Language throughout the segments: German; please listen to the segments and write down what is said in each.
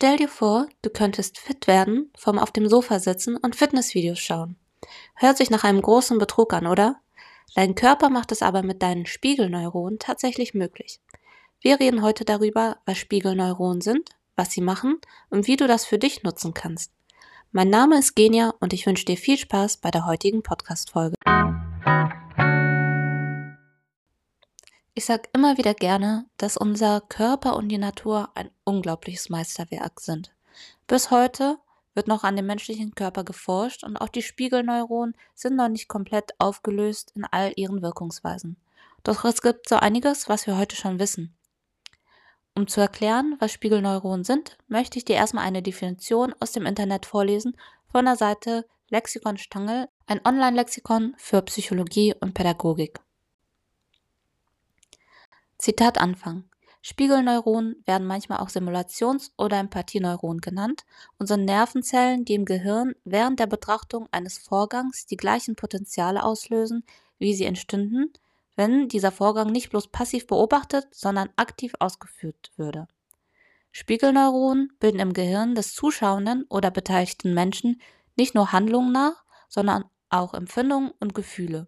Stell dir vor, du könntest fit werden, vom auf dem Sofa sitzen und Fitnessvideos schauen. Hört sich nach einem großen Betrug an, oder? Dein Körper macht es aber mit deinen Spiegelneuronen tatsächlich möglich. Wir reden heute darüber, was Spiegelneuronen sind, was sie machen und wie du das für dich nutzen kannst. Mein Name ist Genia und ich wünsche dir viel Spaß bei der heutigen Podcast-Folge. Ich sage immer wieder gerne, dass unser Körper und die Natur ein unglaubliches Meisterwerk sind. Bis heute wird noch an dem menschlichen Körper geforscht und auch die Spiegelneuronen sind noch nicht komplett aufgelöst in all ihren Wirkungsweisen. Doch es gibt so einiges, was wir heute schon wissen. Um zu erklären, was Spiegelneuronen sind, möchte ich dir erstmal eine Definition aus dem Internet vorlesen von der Seite Lexikon Stangl, ein Online-Lexikon für Psychologie und Pädagogik. Zitat Anfang. Spiegelneuronen werden manchmal auch Simulations- oder Empathieneuronen genannt und sind Nervenzellen, die im Gehirn während der Betrachtung eines Vorgangs die gleichen Potenziale auslösen, wie sie entstünden, wenn dieser Vorgang nicht bloß passiv beobachtet, sondern aktiv ausgeführt würde. Spiegelneuronen bilden im Gehirn des zuschauenden oder beteiligten Menschen nicht nur Handlungen nach, sondern auch Empfindungen und Gefühle.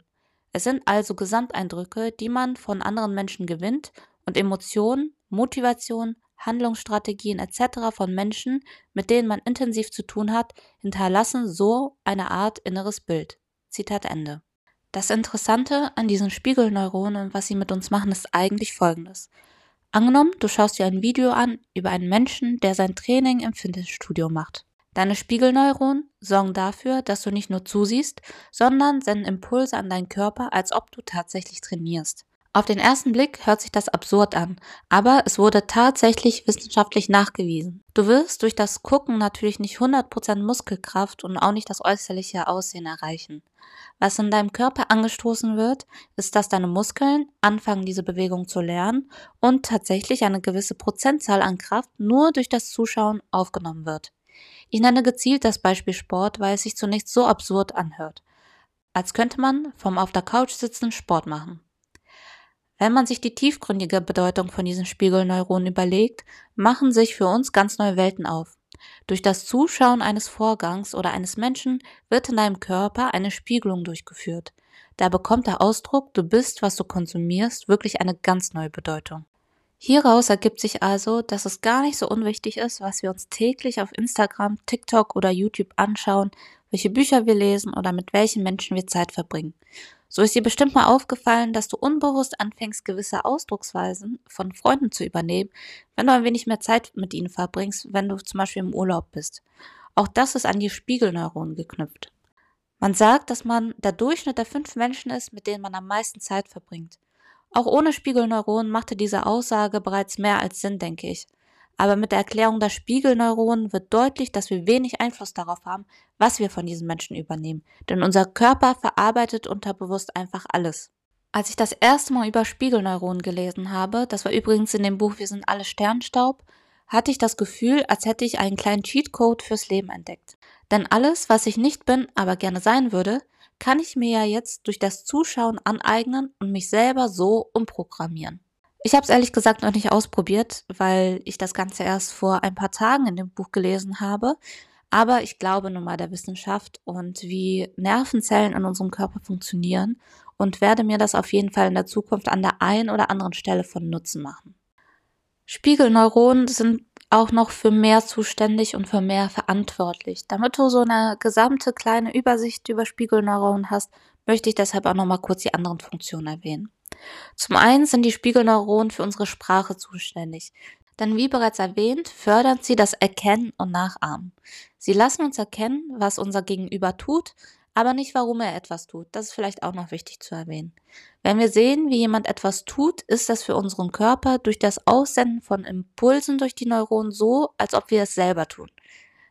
Es sind also Gesamteindrücke, die man von anderen Menschen gewinnt und Emotionen, Motivation, Handlungsstrategien etc. von Menschen, mit denen man intensiv zu tun hat, hinterlassen so eine Art inneres Bild. Zitat Ende. Das Interessante an diesen Spiegelneuronen und was sie mit uns machen, ist eigentlich folgendes. Angenommen, du schaust dir ein Video an über einen Menschen, der sein Training im Fitnessstudio macht. Deine Spiegelneuronen sorgen dafür, dass du nicht nur zusiehst, sondern senden Impulse an deinen Körper, als ob du tatsächlich trainierst. Auf den ersten Blick hört sich das absurd an, aber es wurde tatsächlich wissenschaftlich nachgewiesen. Du wirst durch das Gucken natürlich nicht 100% Muskelkraft und auch nicht das äußerliche Aussehen erreichen. Was in deinem Körper angestoßen wird, ist, dass deine Muskeln anfangen, diese Bewegung zu lernen und tatsächlich eine gewisse Prozentzahl an Kraft nur durch das Zuschauen aufgenommen wird. Ich nenne gezielt das Beispiel Sport, weil es sich zunächst so absurd anhört. Als könnte man vom auf der Couch sitzen Sport machen. Wenn man sich die tiefgründige Bedeutung von diesen Spiegelneuronen überlegt, machen sich für uns ganz neue Welten auf. Durch das Zuschauen eines Vorgangs oder eines Menschen wird in deinem Körper eine Spiegelung durchgeführt. Da bekommt der Ausdruck, du bist, was du konsumierst, wirklich eine ganz neue Bedeutung. Hieraus ergibt sich also, dass es gar nicht so unwichtig ist, was wir uns täglich auf Instagram, TikTok oder YouTube anschauen, welche Bücher wir lesen oder mit welchen Menschen wir Zeit verbringen. So ist dir bestimmt mal aufgefallen, dass du unbewusst anfängst, gewisse Ausdrucksweisen von Freunden zu übernehmen, wenn du ein wenig mehr Zeit mit ihnen verbringst, wenn du zum Beispiel im Urlaub bist. Auch das ist an die Spiegelneuronen geknüpft. Man sagt, dass man der Durchschnitt der fünf Menschen ist, mit denen man am meisten Zeit verbringt. Auch ohne Spiegelneuronen machte diese Aussage bereits mehr als Sinn, denke ich. Aber mit der Erklärung der Spiegelneuronen wird deutlich, dass wir wenig Einfluss darauf haben, was wir von diesen Menschen übernehmen. Denn unser Körper verarbeitet unterbewusst einfach alles. Als ich das erste Mal über Spiegelneuronen gelesen habe, das war übrigens in dem Buch Wir sind alle Sternstaub, hatte ich das Gefühl, als hätte ich einen kleinen Cheatcode fürs Leben entdeckt. Denn alles, was ich nicht bin, aber gerne sein würde, kann ich mir ja jetzt durch das Zuschauen aneignen und mich selber so umprogrammieren. Ich habe es ehrlich gesagt noch nicht ausprobiert, weil ich das Ganze erst vor ein paar Tagen in dem Buch gelesen habe. Aber ich glaube nun mal der Wissenschaft und wie Nervenzellen in unserem Körper funktionieren und werde mir das auf jeden Fall in der Zukunft an der einen oder anderen Stelle von Nutzen machen. Spiegelneuronen sind auch noch für mehr zuständig und für mehr verantwortlich. Damit du so eine gesamte kleine Übersicht über Spiegelneuronen hast, möchte ich deshalb auch noch mal kurz die anderen Funktionen erwähnen. Zum einen sind die Spiegelneuronen für unsere Sprache zuständig. Denn wie bereits erwähnt, fördern sie das Erkennen und Nachahmen. Sie lassen uns erkennen, was unser Gegenüber tut, aber nicht, warum er etwas tut. Das ist vielleicht auch noch wichtig zu erwähnen. Wenn wir sehen, wie jemand etwas tut, ist das für unseren Körper durch das Aussenden von Impulsen durch die Neuronen so, als ob wir es selber tun.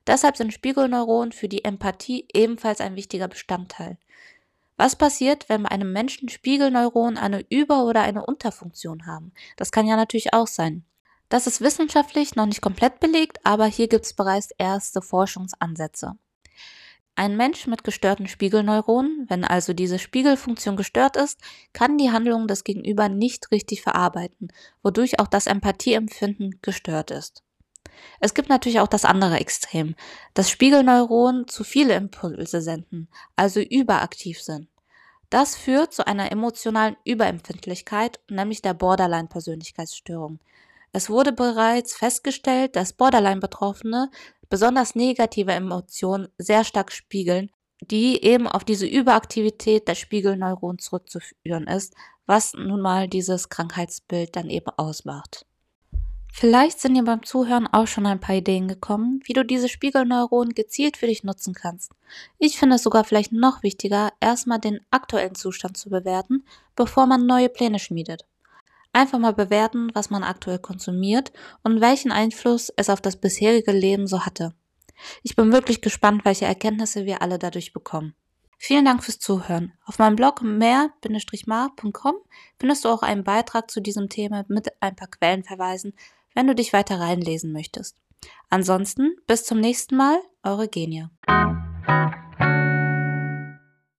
Deshalb sind Spiegelneuronen für die Empathie ebenfalls ein wichtiger Bestandteil. Was passiert, wenn bei einem Menschen Spiegelneuronen eine Über- oder eine Unterfunktion haben? Das kann ja natürlich auch sein. Das ist wissenschaftlich noch nicht komplett belegt, aber hier gibt es bereits erste Forschungsansätze. Ein Mensch mit gestörten Spiegelneuronen, wenn also diese Spiegelfunktion gestört ist, kann die Handlung des Gegenüber nicht richtig verarbeiten, wodurch auch das Empathieempfinden gestört ist. Es gibt natürlich auch das andere Extrem, dass Spiegelneuronen zu viele Impulse senden, also überaktiv sind. Das führt zu einer emotionalen Überempfindlichkeit, nämlich der Borderline-Persönlichkeitsstörung. Es wurde bereits festgestellt, dass Borderline-Betroffene besonders negative Emotionen sehr stark spiegeln, die eben auf diese Überaktivität der Spiegelneuronen zurückzuführen ist, was nun mal dieses Krankheitsbild dann eben ausmacht. Vielleicht sind dir beim Zuhören auch schon ein paar Ideen gekommen, wie du diese Spiegelneuronen gezielt für dich nutzen kannst. Ich finde es sogar vielleicht noch wichtiger, erstmal den aktuellen Zustand zu bewerten, bevor man neue Pläne schmiedet. Einfach mal bewerten, was man aktuell konsumiert und welchen Einfluss es auf das bisherige Leben so hatte. Ich bin wirklich gespannt, welche Erkenntnisse wir alle dadurch bekommen. Vielen Dank fürs Zuhören. Auf meinem Blog mehr-mar.com findest du auch einen Beitrag zu diesem Thema mit ein paar Quellenverweisen, wenn du dich weiter reinlesen möchtest. Ansonsten bis zum nächsten Mal, eure Genia.